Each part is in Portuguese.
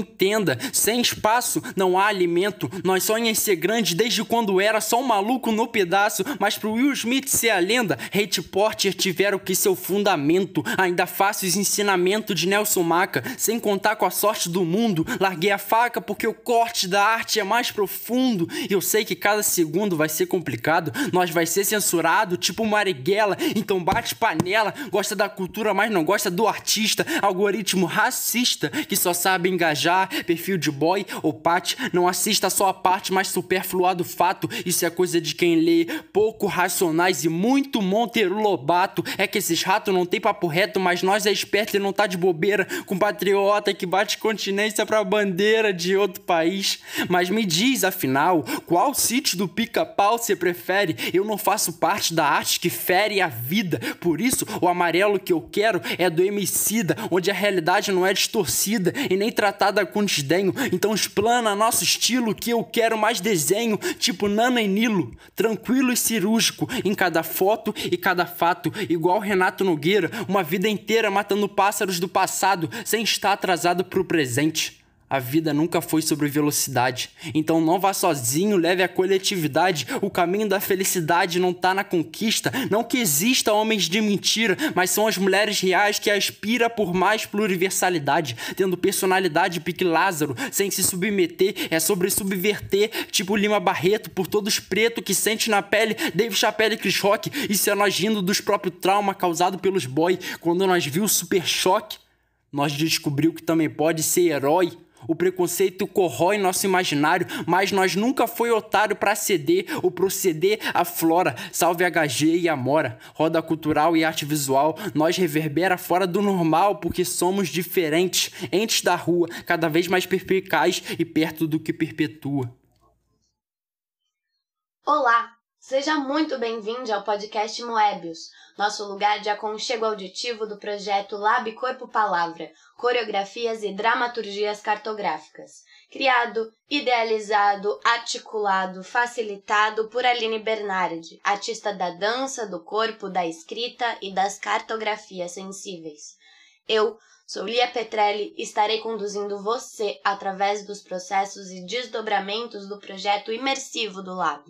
entenda, sem espaço não há alimento. Nós sonhamos ser grande desde quando era só um maluco no pedaço, mas pro Will Smith ser a lenda, Hate Porter tiveram que ser o fundamento. Ainda faço os ensinamentos de Nelson Maca, sem contar com a sorte do mundo. Larguei a faca porque o corte da arte é mais profundo. E eu sei que cada segundo vai ser complicado, nós vai ser censurado, tipo Marighella, então bate panela. Gosta da cultura, mas não gosta do artista. Algoritmo racista que só sabe engajar, perfil de boy ou pat. Não assista só a parte mais superflua do fato. Isso é coisa de quem lê pouco racionais e muito Monteiro Lobato. É que esses ratos não tem papo reto, mas nós é esperto e não tá de bobeira. Com patriota que bate continência pra bandeira de outro país. Mas me diz, afinal, qual sítio do pica-pau você prefere? Eu não faço parte da arte que fere a vida. Por isso, o amarelo que eu quero é do Emicida, onde a realidade não é distorcida e nem tratada com desdenho. Então explana nosso estilo que eu quero mais desenho, tipo Nana e Nilo, tranquilo e cirúrgico em cada foto e cada fato, igual Renato Nogueira, uma vida inteira matando pássaros do passado sem estar atrasado pro presente. A vida nunca foi sobre velocidade. Então não vá sozinho, leve a coletividade. O caminho da felicidade não tá na conquista. Não que exista homens de mentira, mas são as mulheres reais que aspira por mais pluriversalidade, tendo personalidade pique Lázaro, sem se submeter. É sobre subverter, tipo Lima Barreto, por todos preto que sente na pele Dave Chappelle e Chris Rock. Isso é nós rindo dos próprios traumas causados pelos boy. Quando nós viu o super choque, nós descobriu que também pode ser herói. O preconceito corrói nosso imaginário, mas nós nunca foi otário para ceder ou proceder à flora. Salve HG e Amora. Roda cultural e arte visual, nós reverbera fora do normal porque somos diferentes, entes da rua, cada vez mais perspicaz e perto do que perpetua. Olá, seja muito bem-vindo ao podcast Moebius, nosso lugar de aconchego auditivo do projeto Lab Corpo Palavra, coreografias e dramaturgias cartográficas. Criado, idealizado, articulado, facilitado por Aline Bernardi, artista da dança, do corpo, da escrita e das cartografias sensíveis. Eu, sou Lia Petrelli e estarei conduzindo você através dos processos e desdobramentos do projeto imersivo do Lab.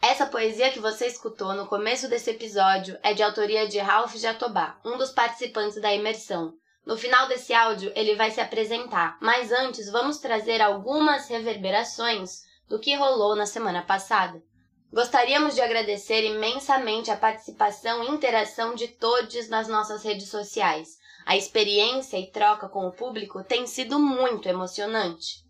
Essa poesia que você escutou no começo desse episódio é de autoria de Ralph Jatobá, um dos participantes da imersão. No final desse áudio, ele vai se apresentar, mas antes vamos trazer algumas reverberações do que rolou na semana passada. Gostaríamos de agradecer imensamente a participação e interação de todos nas nossas redes sociais. A experiência e troca com o público tem sido muito emocionante.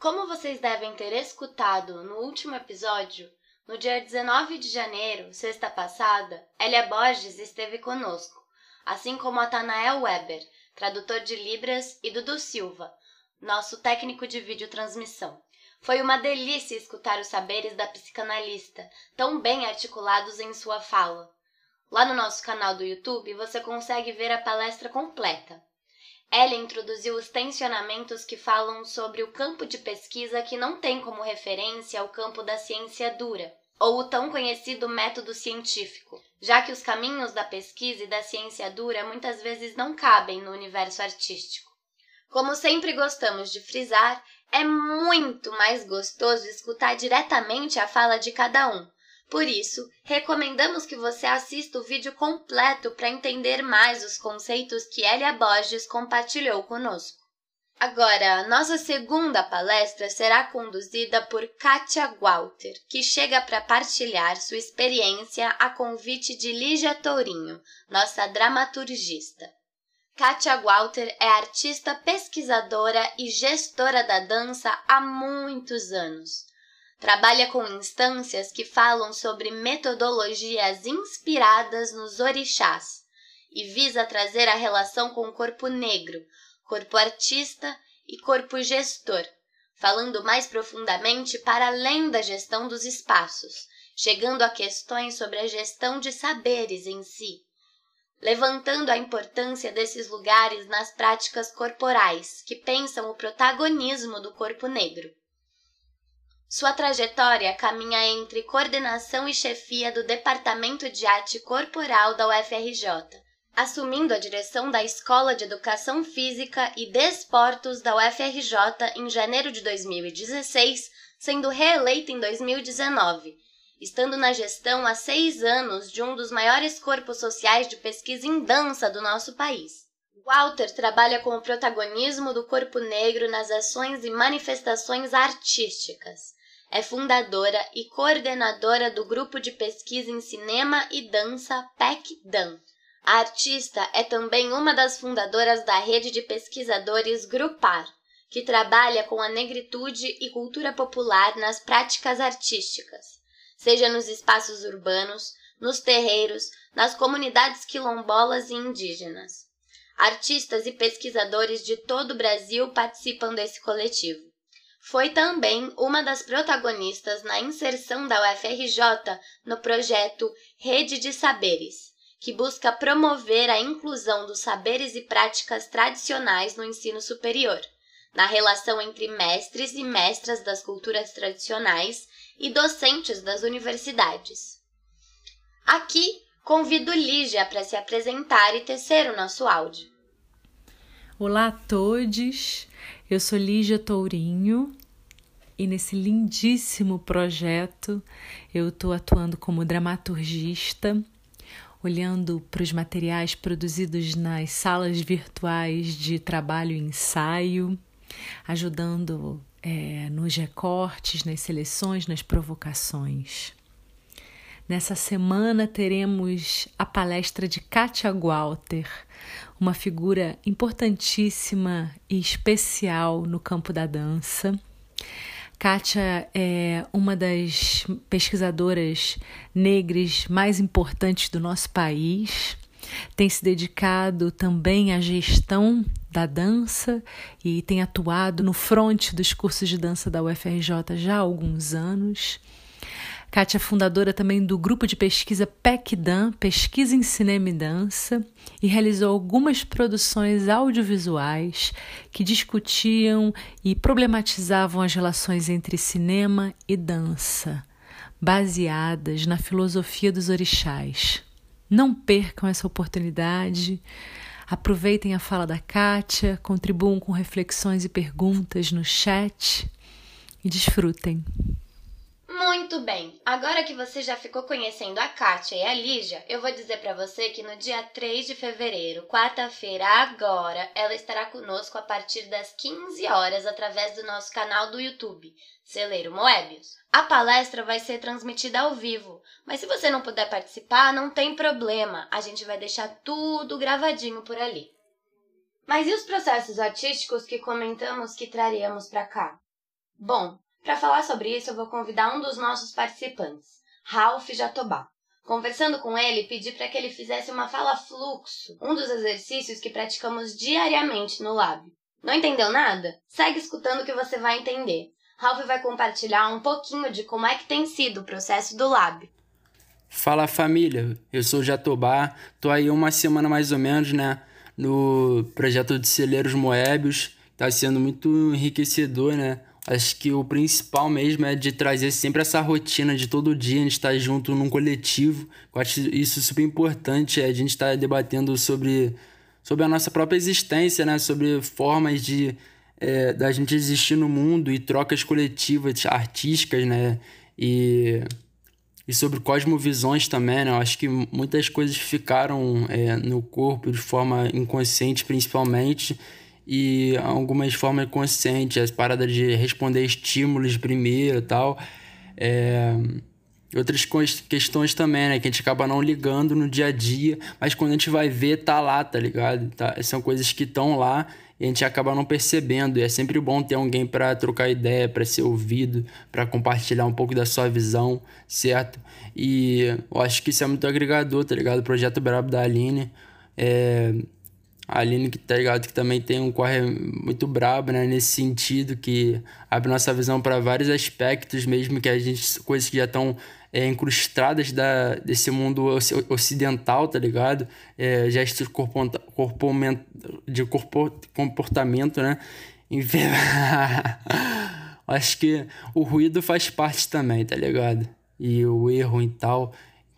Como vocês devem ter escutado no último episódio, no dia 19 de janeiro, sexta passada, Elia Borges esteve conosco, assim como Atanael Weber, tradutor de Libras, e Dudu Silva, nosso técnico de videotransmissão. Foi uma delícia escutar os saberes da psicanalista, tão bem articulados em sua fala. Lá no nosso canal do YouTube você consegue ver a palestra completa. Ela introduziu os tensionamentos que falam sobre o campo de pesquisa que não tem como referência o campo da ciência dura, ou o tão conhecido método científico, já que os caminhos da pesquisa e da ciência dura muitas vezes não cabem no universo artístico. Como sempre gostamos de frisar, é muito mais gostoso escutar diretamente a fala de cada um, por isso, recomendamos que você assista o vídeo completo para entender mais os conceitos que Elia Borges compartilhou conosco. Agora, nossa segunda palestra será conduzida por Katia Walter, que chega para partilhar sua experiência a convite de Lígia Tourinho, nossa dramaturgista. Katia Walter é artista pesquisadora e gestora da dança há muitos anos. Trabalha com instâncias que falam sobre metodologias inspiradas nos orixás e visa trazer a relação com o corpo negro, corpo artista e corpo gestor, falando mais profundamente para além da gestão dos espaços, chegando a questões sobre a gestão de saberes em si, levantando a importância desses lugares nas práticas corporais que pensam o protagonismo do corpo negro. Sua trajetória caminha entre coordenação e chefia do Departamento de Arte Corporal da UFRJ, assumindo a direção da Escola de Educação Física e Desportos da UFRJ em janeiro de 2016, sendo reeleito em 2019, estando na gestão há seis anos de um dos maiores corpos sociais de pesquisa em dança do nosso país. Walter trabalha com o protagonismo do corpo negro nas ações e manifestações artísticas. É fundadora e coordenadora do grupo de pesquisa em cinema e dança PEC-DAN. A artista é também uma das fundadoras da rede de pesquisadores Grupar, que trabalha com a negritude e cultura popular nas práticas artísticas, seja nos espaços urbanos, nos terreiros, nas comunidades quilombolas e indígenas. Artistas e pesquisadores de todo o Brasil participam desse coletivo. Foi também uma das protagonistas na inserção da UFRJ no projeto Rede de Saberes, que busca promover a inclusão dos saberes e práticas tradicionais no ensino superior, na relação entre mestres e mestras das culturas tradicionais e docentes das universidades. Aqui convido Lígia para se apresentar e tecer o nosso áudio. Olá a todos, eu sou Lígia Tourinho e nesse lindíssimo projeto eu estou atuando como dramaturgista, olhando para os materiais produzidos nas salas virtuais de trabalho e ensaio, ajudando é, nos recortes, nas seleções, nas provocações. Nessa semana teremos a palestra de Katia Walter, uma figura importantíssima e especial no campo da dança. Kátia é uma das pesquisadoras negras mais importantes do nosso país. Tem se dedicado também à gestão da dança e tem atuado no fronte dos cursos de dança da UFRJ já há alguns anos. Kátia é fundadora também do grupo de pesquisa PECDAN, Pesquisa em Cinema e Dança, e realizou algumas produções audiovisuais que discutiam e problematizavam as relações entre cinema e dança, baseadas na filosofia dos orixás. Não percam essa oportunidade. Aproveitem a fala da Kátia, contribuam com reflexões e perguntas no chat e desfrutem. Muito bem, agora que você já ficou conhecendo a Kátia e a Lígia, eu vou dizer para você que no dia 3 de fevereiro, quarta-feira agora, ela estará conosco a partir das 15 horas através do nosso canal do YouTube, Celeiro Moebius. A palestra vai ser transmitida ao vivo, mas se você não puder participar, não tem problema, a gente vai deixar tudo gravadinho por ali. Mas e os processos artísticos que comentamos que traríamos para cá? Bom, para falar sobre isso, eu vou convidar um dos nossos participantes, Ralph Jatobá. Conversando com ele, pedi para que ele fizesse uma fala fluxo, um dos exercícios que praticamos diariamente no lab. Não entendeu nada? Segue escutando que você vai entender. Ralph vai compartilhar um pouquinho de como é que tem sido o processo do lab. Fala família, eu sou o Jatobá, tô aí uma semana mais ou menos, né, no projeto de Celeiros Moebius, tá sendo muito enriquecedor, né, Acho que o principal mesmo é de trazer sempre essa rotina de todo dia a gente estar tá junto num coletivo. Eu acho isso super importante, é a gente estar tá debatendo sobre, sobre a nossa própria existência, né? Sobre formas de é, da gente existir no mundo e trocas coletivas artísticas, né? E, e sobre cosmovisões também, né? Eu acho que muitas coisas ficaram é, no corpo de forma inconsciente, principalmente e algumas formas conscientes, as paradas de responder estímulos primeiro e tal. É, outras questões também, né? Que a gente acaba não ligando no dia a dia, mas quando a gente vai ver, tá lá, tá ligado? Tá, são coisas que estão lá e a gente acaba não percebendo. E é sempre bom ter alguém para trocar ideia, para ser ouvido, para compartilhar um pouco da sua visão, certo? E eu acho que isso é muito agregador, tá ligado? O projeto Brabo da Aline. É, a Aline, que tá ligado, que também tem um corre muito brabo, né? Nesse sentido, que abre nossa visão para vários aspectos, mesmo que a gente. coisas que já estão é, incrustadas da, desse mundo ocidental, tá ligado? É, gestos corpo, corpo, de corpo, comportamento, né? Acho que o ruído faz parte também, tá ligado? E o erro e tal.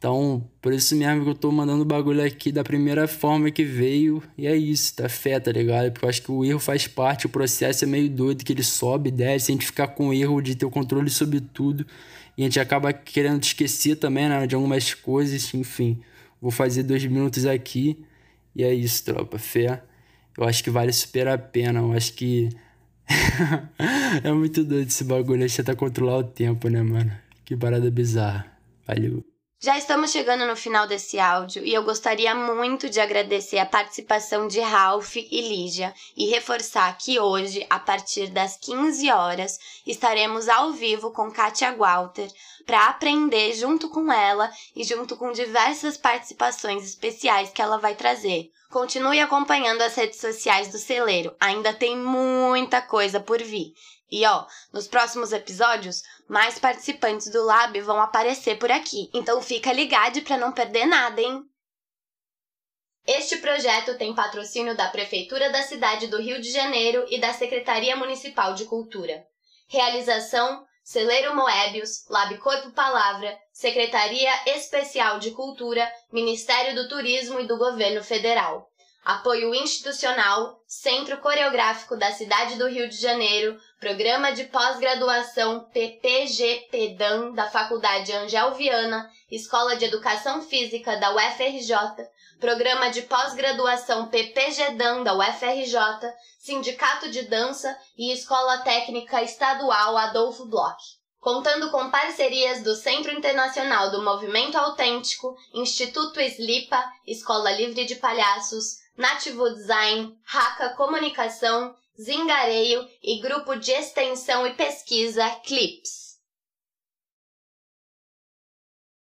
Então, por isso mesmo que eu tô mandando o bagulho aqui da primeira forma que veio. E é isso, tá fé, tá ligado? Porque eu acho que o erro faz parte, o processo é meio doido, que ele sobe, desce, a gente ficar com o erro de ter o controle sobre tudo. E a gente acaba querendo esquecer também, né, de algumas coisas, enfim. Vou fazer dois minutos aqui. E é isso, tropa, fé. Eu acho que vale super a pena. Eu acho que. é muito doido esse bagulho. A gente tentar controlar o tempo, né, mano? Que parada bizarra. Valeu. Já estamos chegando no final desse áudio e eu gostaria muito de agradecer a participação de Ralph e Lígia e reforçar que hoje, a partir das 15 horas, estaremos ao vivo com Katia Walter para aprender junto com ela e junto com diversas participações especiais que ela vai trazer. Continue acompanhando as redes sociais do celeiro, ainda tem muita coisa por vir. E ó, nos próximos episódios, mais participantes do Lab vão aparecer por aqui. Então fica ligado para não perder nada, hein? Este projeto tem patrocínio da Prefeitura da cidade do Rio de Janeiro e da Secretaria Municipal de Cultura. Realização: Celeiro Moebius, Lab Corpo Palavra, Secretaria Especial de Cultura, Ministério do Turismo e do Governo Federal. Apoio institucional, Centro Coreográfico da Cidade do Rio de Janeiro, Programa de Pós-Graduação PPG-PEDAM da Faculdade Angel Viana, Escola de Educação Física da UFRJ, Programa de Pós-Graduação PPG-DAM da UFRJ, Sindicato de Dança e Escola Técnica Estadual Adolfo Bloch contando com parcerias do Centro Internacional do Movimento Autêntico, Instituto Slipa, Escola Livre de Palhaços, Nativo Design, Raca Comunicação, Zingareio e Grupo de Extensão e Pesquisa Clips.